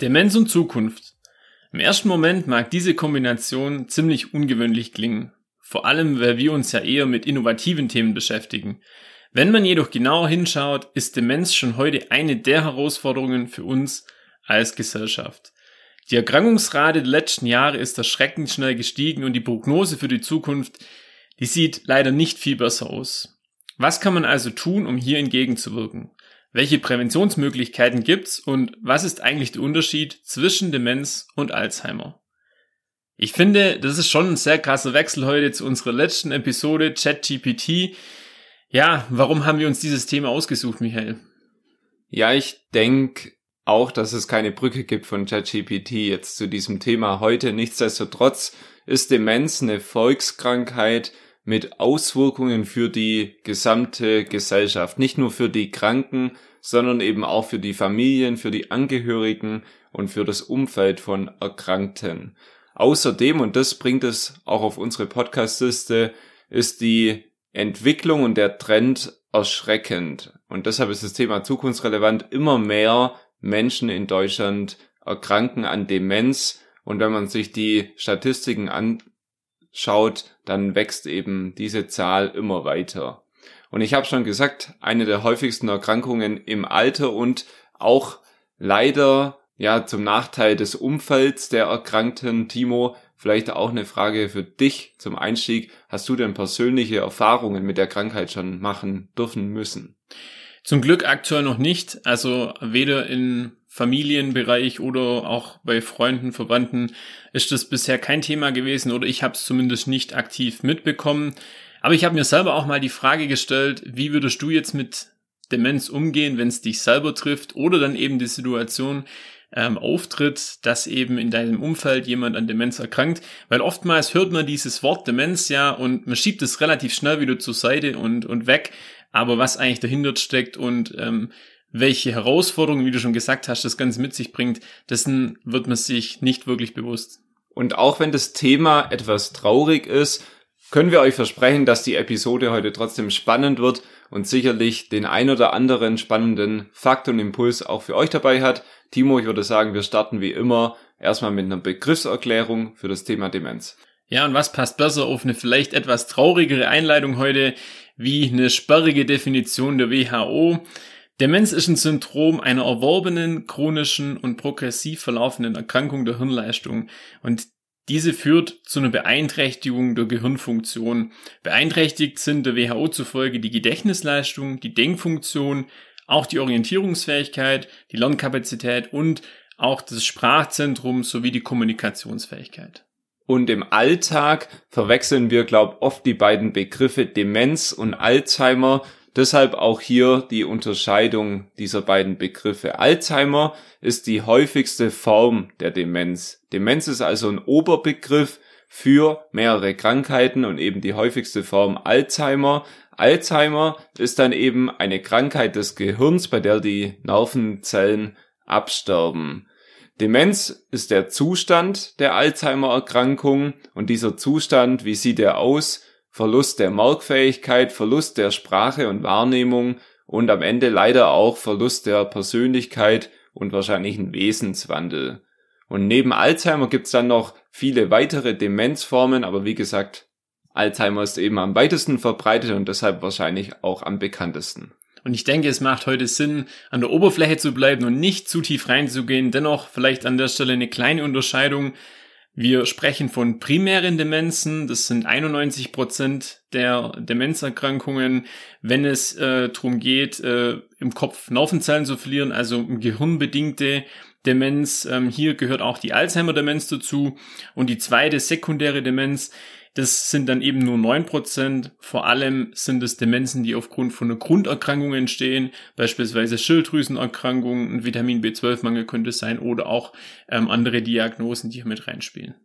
Demenz und Zukunft. Im ersten Moment mag diese Kombination ziemlich ungewöhnlich klingen. Vor allem, weil wir uns ja eher mit innovativen Themen beschäftigen. Wenn man jedoch genauer hinschaut, ist Demenz schon heute eine der Herausforderungen für uns als Gesellschaft. Die Erkrankungsrate der letzten Jahre ist erschreckend schnell gestiegen und die Prognose für die Zukunft, die sieht leider nicht viel besser aus. Was kann man also tun, um hier entgegenzuwirken? Welche Präventionsmöglichkeiten gibt's und was ist eigentlich der Unterschied zwischen Demenz und Alzheimer? Ich finde, das ist schon ein sehr krasser Wechsel heute zu unserer letzten Episode ChatGPT. Ja, warum haben wir uns dieses Thema ausgesucht, Michael? Ja, ich denke auch, dass es keine Brücke gibt von ChatGPT jetzt zu diesem Thema heute. Nichtsdestotrotz ist Demenz eine Volkskrankheit mit Auswirkungen für die gesamte Gesellschaft. Nicht nur für die Kranken, sondern eben auch für die Familien, für die Angehörigen und für das Umfeld von Erkrankten. Außerdem, und das bringt es auch auf unsere Podcast-Liste, ist die Entwicklung und der Trend erschreckend. Und deshalb ist das Thema zukunftsrelevant. Immer mehr Menschen in Deutschland erkranken an Demenz. Und wenn man sich die Statistiken anschaut, dann wächst eben diese Zahl immer weiter. Und ich habe schon gesagt, eine der häufigsten Erkrankungen im Alter und auch leider ja, zum Nachteil des Umfelds der Erkrankten. Timo, vielleicht auch eine Frage für dich zum Einstieg. Hast du denn persönliche Erfahrungen mit der Krankheit schon machen dürfen müssen? Zum Glück aktuell noch nicht. Also weder im Familienbereich oder auch bei Freunden, Verwandten ist das bisher kein Thema gewesen oder ich habe es zumindest nicht aktiv mitbekommen. Aber ich habe mir selber auch mal die Frage gestellt, wie würdest du jetzt mit Demenz umgehen, wenn es dich selber trifft oder dann eben die Situation, ähm, auftritt, dass eben in deinem Umfeld jemand an Demenz erkrankt, weil oftmals hört man dieses Wort Demenz ja und man schiebt es relativ schnell wieder zur Seite und, und weg, aber was eigentlich dahinter steckt und ähm, welche Herausforderungen, wie du schon gesagt hast, das Ganze mit sich bringt, dessen wird man sich nicht wirklich bewusst. Und auch wenn das Thema etwas traurig ist, können wir euch versprechen, dass die Episode heute trotzdem spannend wird und sicherlich den ein oder anderen spannenden Fakt und Impuls auch für euch dabei hat. Timo, ich würde sagen, wir starten wie immer erstmal mit einer Begriffserklärung für das Thema Demenz. Ja, und was passt besser auf eine vielleicht etwas traurigere Einleitung heute wie eine sperrige Definition der WHO? Demenz ist ein Syndrom einer erworbenen, chronischen und progressiv verlaufenden Erkrankung der Hirnleistung und diese führt zu einer Beeinträchtigung der Gehirnfunktion. Beeinträchtigt sind der WHO zufolge die Gedächtnisleistung, die Denkfunktion, auch die Orientierungsfähigkeit, die Lernkapazität und auch das Sprachzentrum sowie die Kommunikationsfähigkeit. Und im Alltag verwechseln wir, glaub, oft die beiden Begriffe Demenz und Alzheimer. Deshalb auch hier die Unterscheidung dieser beiden Begriffe. Alzheimer ist die häufigste Form der Demenz. Demenz ist also ein Oberbegriff für mehrere Krankheiten und eben die häufigste Form Alzheimer. Alzheimer ist dann eben eine Krankheit des Gehirns, bei der die Nervenzellen absterben. Demenz ist der Zustand der Alzheimer-Erkrankung und dieser Zustand, wie sieht er aus? Verlust der Merkfähigkeit, Verlust der Sprache und Wahrnehmung und am Ende leider auch Verlust der Persönlichkeit und wahrscheinlich ein Wesenswandel. Und neben Alzheimer gibt's dann noch viele weitere Demenzformen, aber wie gesagt, Alzheimer ist eben am weitesten verbreitet und deshalb wahrscheinlich auch am bekanntesten. Und ich denke, es macht heute Sinn, an der Oberfläche zu bleiben und nicht zu tief reinzugehen. Dennoch vielleicht an der Stelle eine kleine Unterscheidung. Wir sprechen von primären Demenzen. Das sind 91 Prozent der Demenzerkrankungen, wenn es äh, darum geht, äh, im Kopf Nervenzellen zu verlieren, also gehirnbedingte Demenz. Ähm, hier gehört auch die Alzheimer-Demenz dazu. Und die zweite sekundäre Demenz Das sind dann eben nur neun Prozent. Vor allem sind es Demenzen, die aufgrund von einer Grunderkrankung entstehen, beispielsweise Schilddrüsenerkrankungen, ein Vitamin B12-Mangel könnte es sein oder auch ähm, andere Diagnosen, die hier mit reinspielen.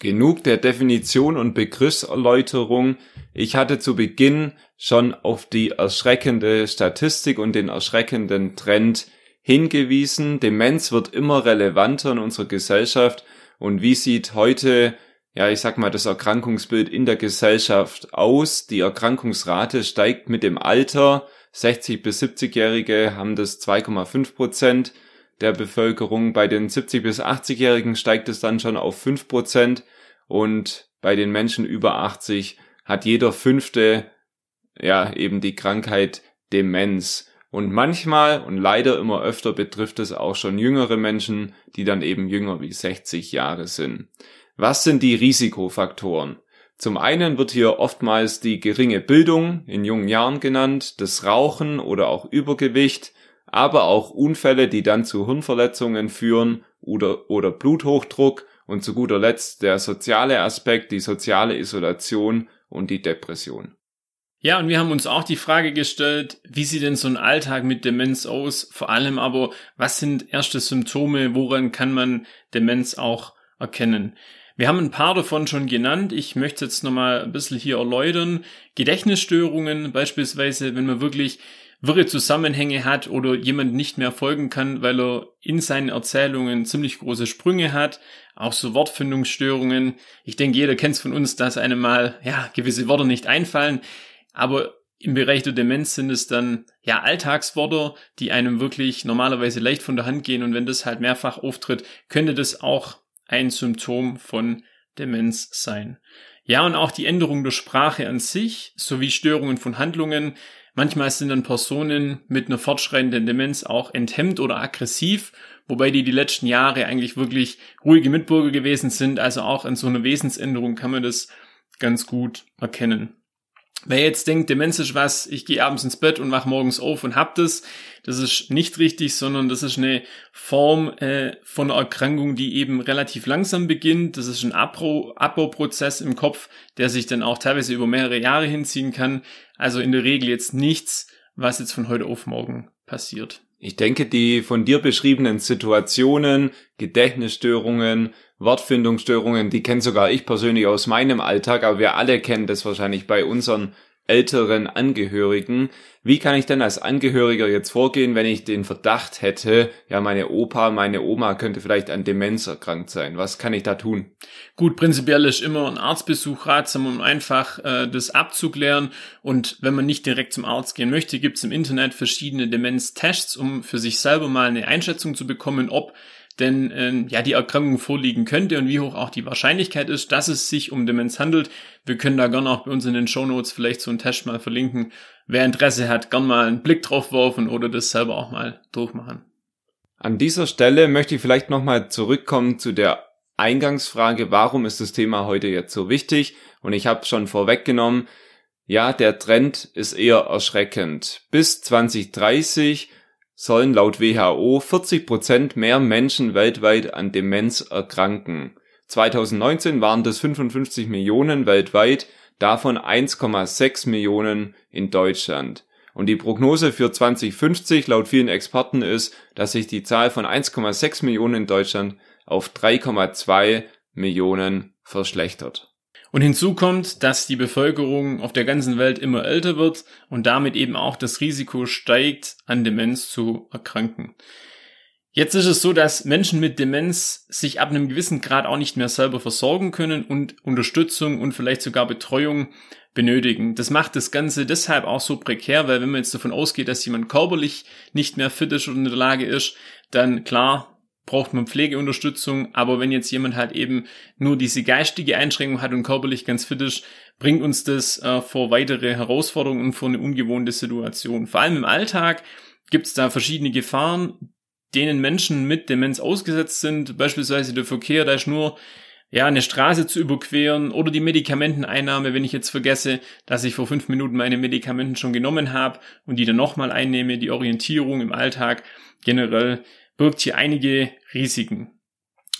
Genug der Definition und Begriffserläuterung. Ich hatte zu Beginn schon auf die erschreckende Statistik und den erschreckenden Trend hingewiesen. Demenz wird immer relevanter in unserer Gesellschaft. Und wie sieht heute, ja, ich sag mal, das Erkrankungsbild in der Gesellschaft aus? Die Erkrankungsrate steigt mit dem Alter. 60 bis 70-Jährige haben das 2,5 Prozent der Bevölkerung. Bei den 70 bis 80-Jährigen steigt es dann schon auf 5 Prozent und bei den Menschen über 80 hat jeder fünfte ja eben die Krankheit Demenz. Und manchmal und leider immer öfter betrifft es auch schon jüngere Menschen, die dann eben jünger wie 60 Jahre sind. Was sind die Risikofaktoren? Zum einen wird hier oftmals die geringe Bildung in jungen Jahren genannt, das Rauchen oder auch Übergewicht, aber auch Unfälle, die dann zu Hirnverletzungen führen oder, oder Bluthochdruck und zu guter Letzt der soziale Aspekt, die soziale Isolation und die Depression. Ja, und wir haben uns auch die Frage gestellt, wie sieht denn so ein Alltag mit Demenz aus? Vor allem aber, was sind erste Symptome? Woran kann man Demenz auch erkennen? Wir haben ein paar davon schon genannt. Ich möchte jetzt nochmal ein bisschen hier erläutern. Gedächtnisstörungen, beispielsweise, wenn man wirklich wirre Zusammenhänge hat oder jemand nicht mehr folgen kann, weil er in seinen Erzählungen ziemlich große Sprünge hat, auch so Wortfindungsstörungen. Ich denke, jeder kennt es von uns, dass einem mal ja gewisse Worte nicht einfallen, aber im Bereich der Demenz sind es dann ja Alltagsworte, die einem wirklich normalerweise leicht von der Hand gehen und wenn das halt mehrfach auftritt, könnte das auch ein Symptom von Demenz sein. Ja, und auch die Änderung der Sprache an sich sowie Störungen von Handlungen Manchmal sind dann Personen mit einer fortschreitenden Demenz auch enthemmt oder aggressiv, wobei die die letzten Jahre eigentlich wirklich ruhige Mitbürger gewesen sind. Also auch an so einer Wesensänderung kann man das ganz gut erkennen. Wer jetzt denkt, Demenz ist was, ich gehe abends ins Bett und wach morgens auf und hab das, das ist nicht richtig, sondern das ist eine Form äh, von Erkrankung, die eben relativ langsam beginnt. Das ist ein Abbau, Abbauprozess im Kopf, der sich dann auch teilweise über mehrere Jahre hinziehen kann. Also in der Regel jetzt nichts, was jetzt von heute auf morgen passiert. Ich denke, die von dir beschriebenen Situationen, Gedächtnisstörungen, Wortfindungsstörungen, die kenne sogar ich persönlich aus meinem Alltag, aber wir alle kennen das wahrscheinlich bei unseren älteren Angehörigen. Wie kann ich denn als Angehöriger jetzt vorgehen, wenn ich den Verdacht hätte, ja, meine Opa, meine Oma könnte vielleicht an Demenz erkrankt sein? Was kann ich da tun? Gut, prinzipiell ist immer ein Arztbesuch ratsam, um einfach äh, das abzuklären. Und wenn man nicht direkt zum Arzt gehen möchte, gibt es im Internet verschiedene Demenztests, um für sich selber mal eine Einschätzung zu bekommen, ob denn äh, ja die Erkrankung vorliegen könnte und wie hoch auch die Wahrscheinlichkeit ist, dass es sich um Demenz handelt. Wir können da gerne auch bei uns in den Show vielleicht so einen Test mal verlinken. Wer Interesse hat, gern mal einen Blick drauf werfen oder das selber auch mal durchmachen. An dieser Stelle möchte ich vielleicht nochmal zurückkommen zu der Eingangsfrage, warum ist das Thema heute jetzt so wichtig? Und ich habe schon vorweggenommen, ja, der Trend ist eher erschreckend. Bis 2030 sollen laut WHO 40 Prozent mehr Menschen weltweit an Demenz erkranken. 2019 waren das 55 Millionen weltweit, davon 1,6 Millionen in Deutschland. Und die Prognose für 2050 laut vielen Experten ist, dass sich die Zahl von 1,6 Millionen in Deutschland auf 3,2 Millionen verschlechtert. Und hinzu kommt, dass die Bevölkerung auf der ganzen Welt immer älter wird und damit eben auch das Risiko steigt, an Demenz zu erkranken. Jetzt ist es so, dass Menschen mit Demenz sich ab einem gewissen Grad auch nicht mehr selber versorgen können und Unterstützung und vielleicht sogar Betreuung benötigen. Das macht das Ganze deshalb auch so prekär, weil wenn man jetzt davon ausgeht, dass jemand körperlich nicht mehr fit ist oder in der Lage ist, dann klar braucht man Pflegeunterstützung, aber wenn jetzt jemand halt eben nur diese geistige Einschränkung hat und körperlich ganz fit ist, bringt uns das äh, vor weitere Herausforderungen und vor eine ungewohnte Situation. Vor allem im Alltag gibt es da verschiedene Gefahren, denen Menschen mit Demenz ausgesetzt sind, beispielsweise der Verkehr, da ist nur ja, eine Straße zu überqueren oder die Medikamenteneinnahme, wenn ich jetzt vergesse, dass ich vor fünf Minuten meine Medikamenten schon genommen habe und die dann nochmal einnehme, die Orientierung im Alltag generell birgt hier einige Risiken.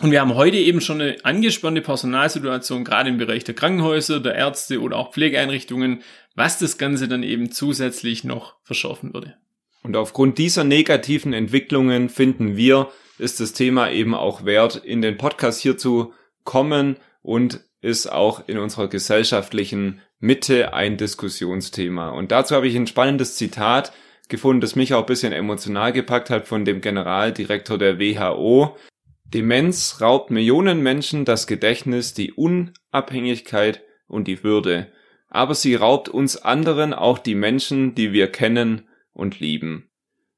Und wir haben heute eben schon eine angespannte Personalsituation, gerade im Bereich der Krankenhäuser, der Ärzte oder auch Pflegeeinrichtungen, was das Ganze dann eben zusätzlich noch verschärfen würde. Und aufgrund dieser negativen Entwicklungen finden wir, ist das Thema eben auch wert, in den Podcast hier zu kommen und ist auch in unserer gesellschaftlichen Mitte ein Diskussionsthema. Und dazu habe ich ein spannendes Zitat gefunden, das mich auch ein bisschen emotional gepackt hat von dem Generaldirektor der WHO. Demenz raubt Millionen Menschen das Gedächtnis, die Unabhängigkeit und die Würde. Aber sie raubt uns anderen auch die Menschen, die wir kennen und lieben.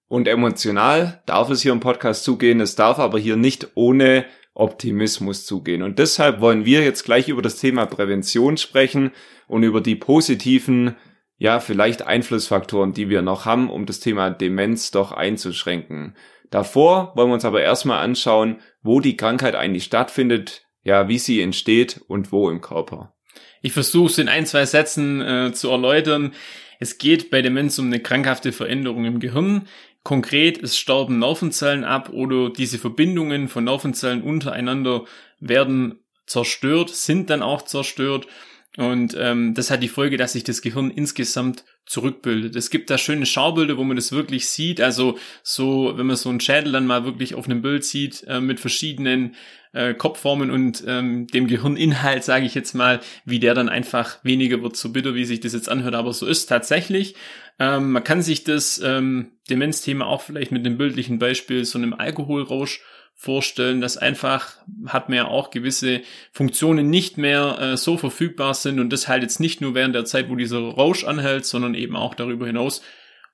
Und emotional darf es hier im Podcast zugehen, es darf aber hier nicht ohne Optimismus zugehen. Und deshalb wollen wir jetzt gleich über das Thema Prävention sprechen und über die positiven, ja, vielleicht Einflussfaktoren, die wir noch haben, um das Thema Demenz doch einzuschränken. Davor wollen wir uns aber erstmal anschauen, wo die Krankheit eigentlich stattfindet, ja, wie sie entsteht und wo im Körper. Ich versuche es in ein, zwei Sätzen äh, zu erläutern. Es geht bei Demenz um eine krankhafte Veränderung im Gehirn. Konkret, es sterben Nervenzellen ab oder diese Verbindungen von Nervenzellen untereinander werden zerstört, sind dann auch zerstört. Und ähm, das hat die Folge, dass sich das Gehirn insgesamt zurückbildet. Es gibt da schöne Schaubilder, wo man das wirklich sieht. Also so, wenn man so einen Schädel dann mal wirklich auf einem Bild sieht äh, mit verschiedenen äh, Kopfformen und ähm, dem Gehirninhalt, sage ich jetzt mal, wie der dann einfach weniger wird, so bitter, wie sich das jetzt anhört. Aber so ist tatsächlich. Ähm, man kann sich das ähm, Demenzthema auch vielleicht mit dem bildlichen Beispiel so einem Alkoholrausch vorstellen, dass einfach hat man ja auch gewisse Funktionen nicht mehr äh, so verfügbar sind und das halt jetzt nicht nur während der Zeit, wo dieser Rausch anhält, sondern eben auch darüber hinaus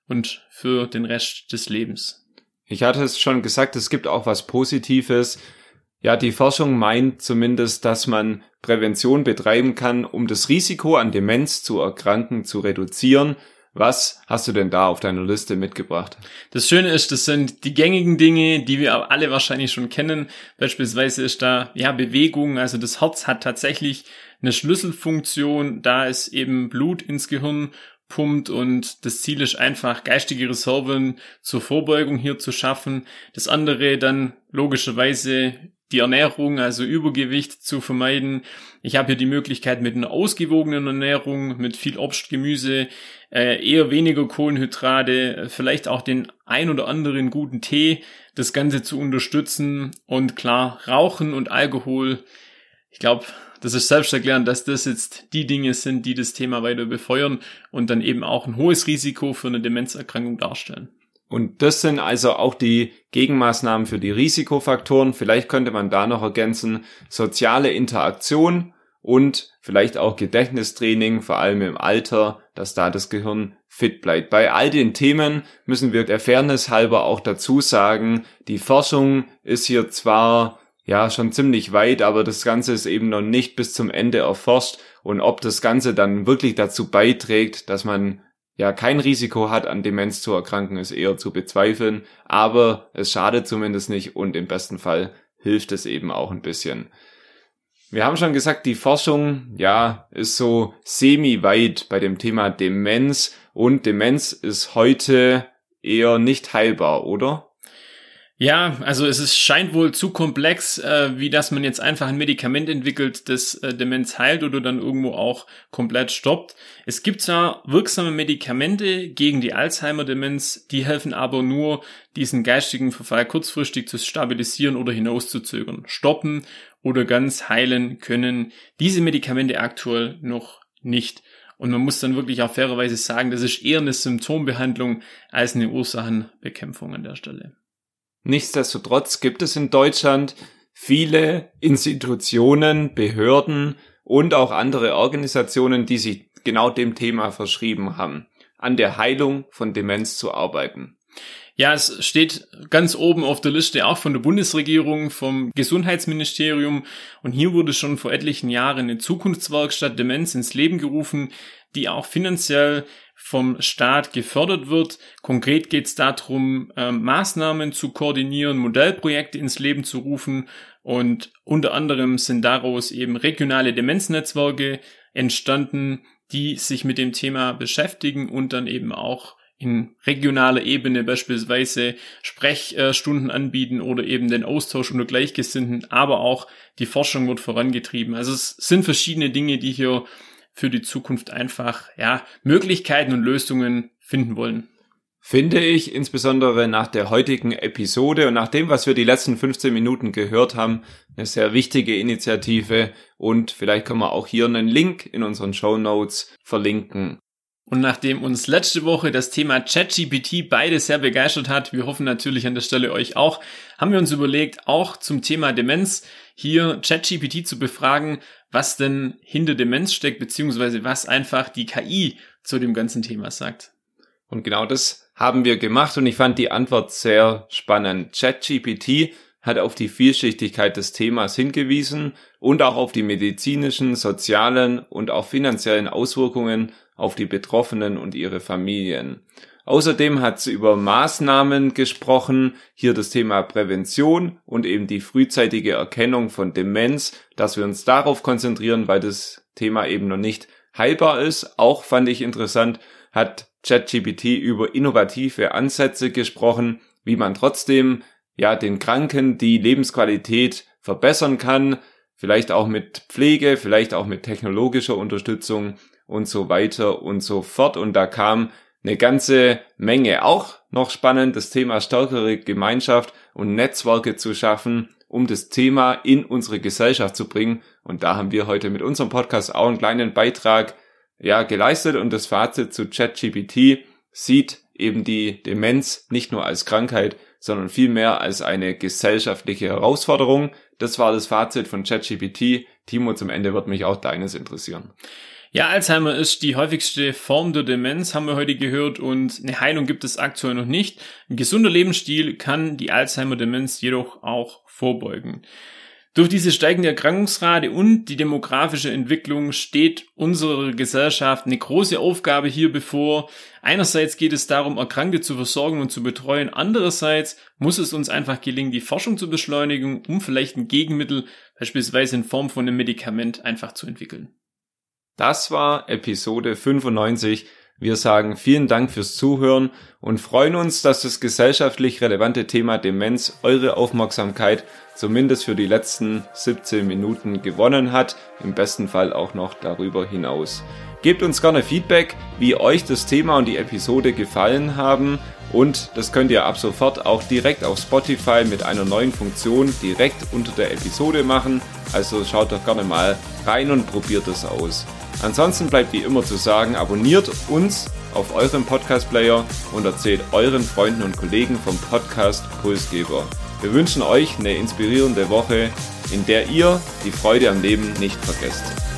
und für den Rest des Lebens. Ich hatte es schon gesagt, es gibt auch was Positives. Ja, die Forschung meint zumindest, dass man Prävention betreiben kann, um das Risiko an Demenz zu erkranken zu reduzieren was hast du denn da auf deiner Liste mitgebracht? Das Schöne ist, das sind die gängigen Dinge, die wir alle wahrscheinlich schon kennen. Beispielsweise ist da, ja, Bewegung. Also das Herz hat tatsächlich eine Schlüsselfunktion, da es eben Blut ins Gehirn pumpt und das Ziel ist einfach, geistige Reserven zur Vorbeugung hier zu schaffen. Das andere dann logischerweise die Ernährung, also Übergewicht zu vermeiden. Ich habe hier die Möglichkeit mit einer ausgewogenen Ernährung, mit viel Obst, Gemüse, äh, eher weniger Kohlenhydrate, vielleicht auch den ein oder anderen guten Tee, das Ganze zu unterstützen. Und klar, Rauchen und Alkohol, ich glaube, das ist selbsterklärend, dass das jetzt die Dinge sind, die das Thema weiter befeuern und dann eben auch ein hohes Risiko für eine Demenzerkrankung darstellen. Und das sind also auch die Gegenmaßnahmen für die Risikofaktoren. Vielleicht könnte man da noch ergänzen, soziale Interaktion und vielleicht auch Gedächtnistraining, vor allem im Alter, dass da das Gehirn fit bleibt. Bei all den Themen müssen wir der Fairness halber auch dazu sagen, die Forschung ist hier zwar ja schon ziemlich weit, aber das Ganze ist eben noch nicht bis zum Ende erforscht und ob das Ganze dann wirklich dazu beiträgt, dass man ja kein Risiko hat, an Demenz zu erkranken, ist eher zu bezweifeln, aber es schadet zumindest nicht und im besten Fall hilft es eben auch ein bisschen. Wir haben schon gesagt, die Forschung, ja, ist so semi-weit bei dem Thema Demenz und Demenz ist heute eher nicht heilbar, oder? Ja, also es ist, scheint wohl zu komplex, äh, wie dass man jetzt einfach ein Medikament entwickelt, das äh, Demenz heilt oder dann irgendwo auch komplett stoppt. Es gibt zwar wirksame Medikamente gegen die Alzheimer-Demenz, die helfen aber nur, diesen geistigen Verfall kurzfristig zu stabilisieren oder hinauszuzögern. Stoppen oder ganz heilen können diese Medikamente aktuell noch nicht. Und man muss dann wirklich auch fairerweise sagen, das ist eher eine Symptombehandlung als eine Ursachenbekämpfung an der Stelle. Nichtsdestotrotz gibt es in Deutschland viele Institutionen, Behörden und auch andere Organisationen, die sich genau dem Thema verschrieben haben, an der Heilung von Demenz zu arbeiten. Ja, es steht ganz oben auf der Liste auch von der Bundesregierung, vom Gesundheitsministerium. Und hier wurde schon vor etlichen Jahren eine Zukunftswerkstatt Demenz ins Leben gerufen, die auch finanziell vom Staat gefördert wird. Konkret geht es darum, äh, Maßnahmen zu koordinieren, Modellprojekte ins Leben zu rufen und unter anderem sind daraus eben regionale Demenznetzwerke entstanden, die sich mit dem Thema beschäftigen und dann eben auch in regionaler Ebene beispielsweise Sprechstunden anbieten oder eben den Austausch unter Gleichgesinnten, aber auch die Forschung wird vorangetrieben. Also es sind verschiedene Dinge, die hier für die Zukunft einfach, ja, Möglichkeiten und Lösungen finden wollen. Finde ich insbesondere nach der heutigen Episode und nach dem, was wir die letzten 15 Minuten gehört haben, eine sehr wichtige Initiative und vielleicht können wir auch hier einen Link in unseren Show Notes verlinken. Und nachdem uns letzte Woche das Thema ChatGPT beide sehr begeistert hat, wir hoffen natürlich an der Stelle euch auch, haben wir uns überlegt, auch zum Thema Demenz hier ChatGPT zu befragen, was denn hinter Demenz steckt, beziehungsweise was einfach die KI zu dem ganzen Thema sagt. Und genau das haben wir gemacht und ich fand die Antwort sehr spannend. ChatGPT hat auf die Vielschichtigkeit des Themas hingewiesen und auch auf die medizinischen, sozialen und auch finanziellen Auswirkungen auf die Betroffenen und ihre Familien. Außerdem hat sie über Maßnahmen gesprochen, hier das Thema Prävention und eben die frühzeitige Erkennung von Demenz, dass wir uns darauf konzentrieren, weil das Thema eben noch nicht heilbar ist. Auch fand ich interessant, hat ChatGPT über innovative Ansätze gesprochen, wie man trotzdem ja den Kranken die Lebensqualität verbessern kann, vielleicht auch mit Pflege, vielleicht auch mit technologischer Unterstützung und so weiter und so fort. Und da kam eine ganze Menge. Auch noch spannend, das Thema stärkere Gemeinschaft und Netzwerke zu schaffen, um das Thema in unsere Gesellschaft zu bringen. Und da haben wir heute mit unserem Podcast auch einen kleinen Beitrag ja, geleistet und das Fazit zu ChatGPT sieht eben die Demenz nicht nur als Krankheit, sondern vielmehr als eine gesellschaftliche Herausforderung. Das war das Fazit von ChatGPT. Timo, zum Ende wird mich auch deines interessieren. Ja, Alzheimer ist die häufigste Form der Demenz, haben wir heute gehört, und eine Heilung gibt es aktuell noch nicht. Ein gesunder Lebensstil kann die Alzheimer-Demenz jedoch auch vorbeugen. Durch diese steigende Erkrankungsrate und die demografische Entwicklung steht unserer Gesellschaft eine große Aufgabe hier bevor. Einerseits geht es darum, Erkrankte zu versorgen und zu betreuen. Andererseits muss es uns einfach gelingen, die Forschung zu beschleunigen, um vielleicht ein Gegenmittel, beispielsweise in Form von einem Medikament, einfach zu entwickeln. Das war Episode 95 wir sagen vielen Dank fürs Zuhören und freuen uns, dass das gesellschaftlich relevante Thema Demenz eure Aufmerksamkeit zumindest für die letzten 17 Minuten gewonnen hat, im besten Fall auch noch darüber hinaus. Gebt uns gerne Feedback, wie euch das Thema und die Episode gefallen haben und das könnt ihr ab sofort auch direkt auf Spotify mit einer neuen Funktion direkt unter der Episode machen. Also schaut doch gerne mal rein und probiert es aus. Ansonsten bleibt wie immer zu sagen, abonniert uns auf eurem Podcast-Player und erzählt euren Freunden und Kollegen vom Podcast Pulsgeber. Wir wünschen euch eine inspirierende Woche, in der ihr die Freude am Leben nicht vergesst.